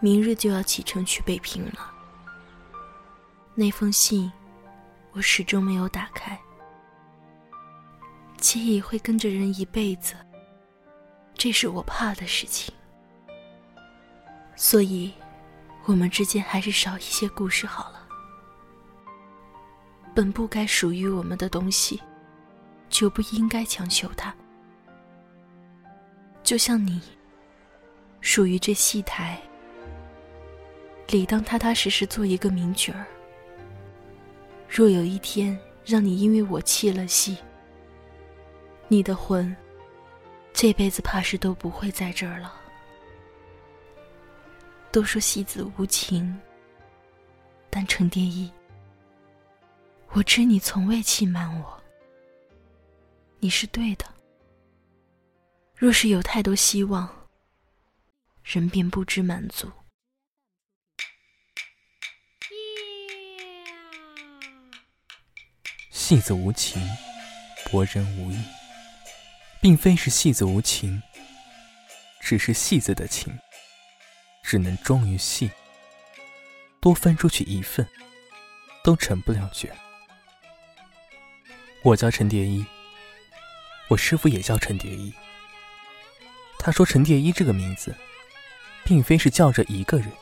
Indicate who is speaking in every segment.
Speaker 1: 明日就要启程去北平了。那封信，我始终没有打开。记忆会跟着人一辈子，这是我怕的事情。所以，我们之间还是少一些故事好了。本不该属于我们的东西，就不应该强求它。就像你，属于这戏台，理当踏踏实实做一个名角儿。若有一天让你因为我弃了戏，你的魂，这辈子怕是都不会在这儿了。都说戏子无情，但程蝶衣。我知你从未欺瞒我，你是对的。若是有太多希望，人便不知满足。
Speaker 2: 戏子无情，博人无义，并非是戏子无情，只是戏子的情，只能忠于戏，多分出去一份，都成不了角。我叫陈蝶衣，我师傅也叫陈蝶衣。他说：“陈蝶衣这个名字，并非是叫着一个人，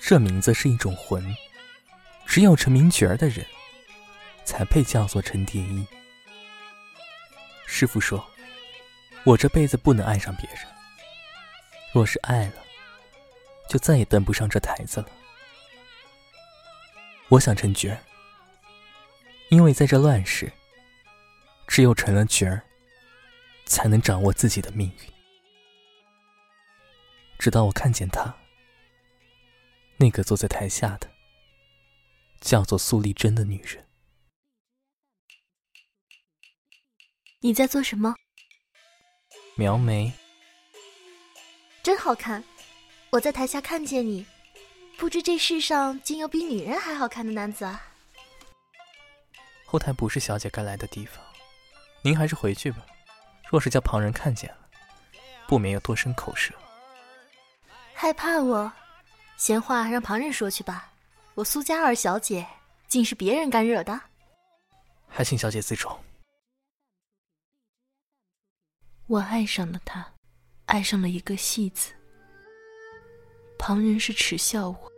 Speaker 2: 这名字是一种魂，只有成名角儿的人，才配叫做陈蝶衣。”师傅说：“我这辈子不能爱上别人，若是爱了，就再也登不上这台子了。我想成角儿，因为在这乱世。”只有成了角儿，才能掌握自己的命运。直到我看见他，那个坐在台下的，叫做苏丽珍的女人。
Speaker 1: 你在做什么？
Speaker 2: 描眉。
Speaker 1: 真好看！我在台下看见你，不知这世上竟有比女人还好看的男子啊！
Speaker 2: 后台不是小姐该来的地方。您还是回去吧，若是叫旁人看见了，不免要多生口舌。
Speaker 1: 害怕我？闲话让旁人说去吧。我苏家二小姐，竟是别人敢惹的？
Speaker 2: 还请小姐自重。
Speaker 1: 我爱上了他，爱上了一个戏子。旁人是耻笑我，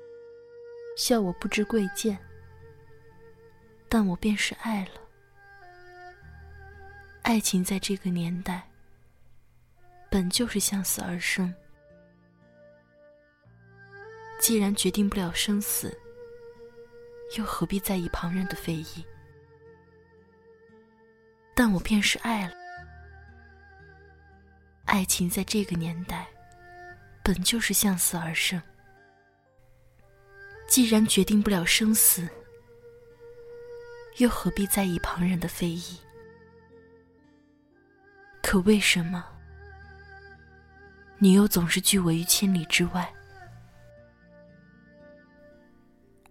Speaker 1: 笑我不知贵贱，但我便是爱了。爱情在这个年代，本就是向死而生。既然决定不了生死，又何必在意旁人的非议？但我便是爱了。爱情在这个年代，本就是向死而生。既然决定不了生死，又何必在意旁人的非议？可为什么，你又总是拒我于千里之外？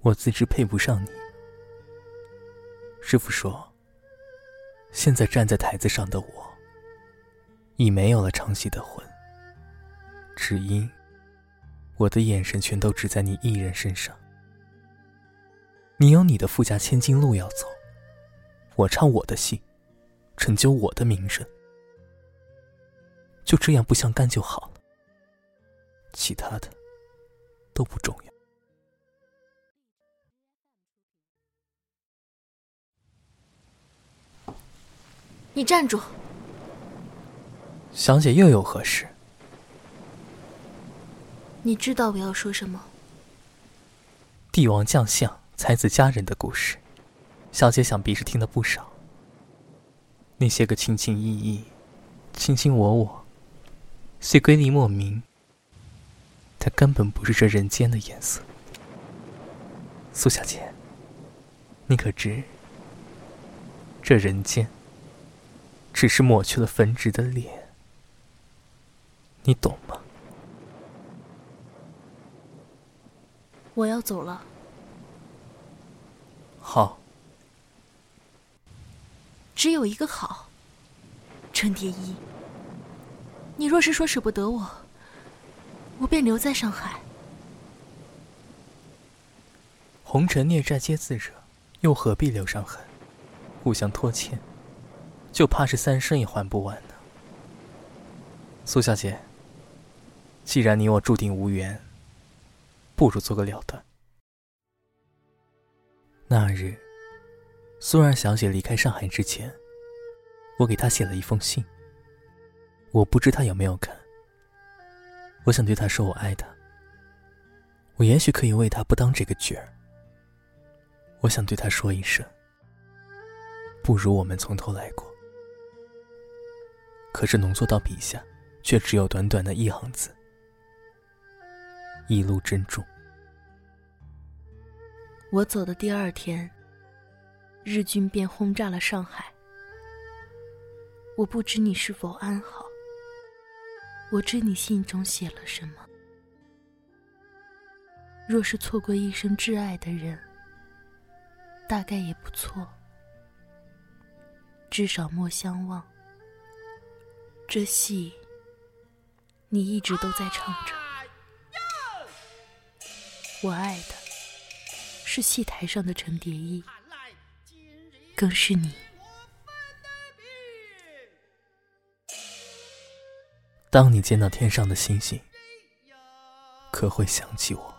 Speaker 2: 我自知配不上你。师傅说，现在站在台子上的我，已没有了长息的魂，只因我的眼神全都只在你一人身上。你有你的富家千金路要走，我唱我的戏，成就我的名声。就这样不相干就好了，其他的都不重要。
Speaker 1: 你站住！
Speaker 2: 小姐又有何事？
Speaker 1: 你知道我要说什么？
Speaker 2: 帝王将相、才子佳人的故事，小姐想必是听了不少。那些个情情意意、卿卿我我。虽瑰丽莫名，它根本不是这人间的颜色。苏小姐，你可知，这人间只是抹去了粉纸的脸，你懂吗？
Speaker 1: 我要走了。
Speaker 2: 好。
Speaker 1: 只有一个好，陈蝶衣。你若是说舍不得我，我便留在上海，
Speaker 2: 红尘孽债皆自惹，又何必留伤痕？互相拖欠，就怕是三生也还不完呢。苏小姐，既然你我注定无缘，不如做个了断。那日，苏二小姐离开上海之前，我给她写了一封信。我不知她有没有看。我想对她说，我爱她。我也许可以为她不当这个角儿。我想对她说一声。不如我们从头来过。可是浓缩到笔下，却只有短短的一行字：一路珍重。
Speaker 1: 我走的第二天，日军便轰炸了上海。我不知你是否安好。我知你信中写了什么。若是错过一生挚爱的人，大概也不错。至少莫相忘。这戏，你一直都在唱着。我爱的，是戏台上的程蝶衣，更是你。
Speaker 2: 当你见到天上的星星，可会想起我？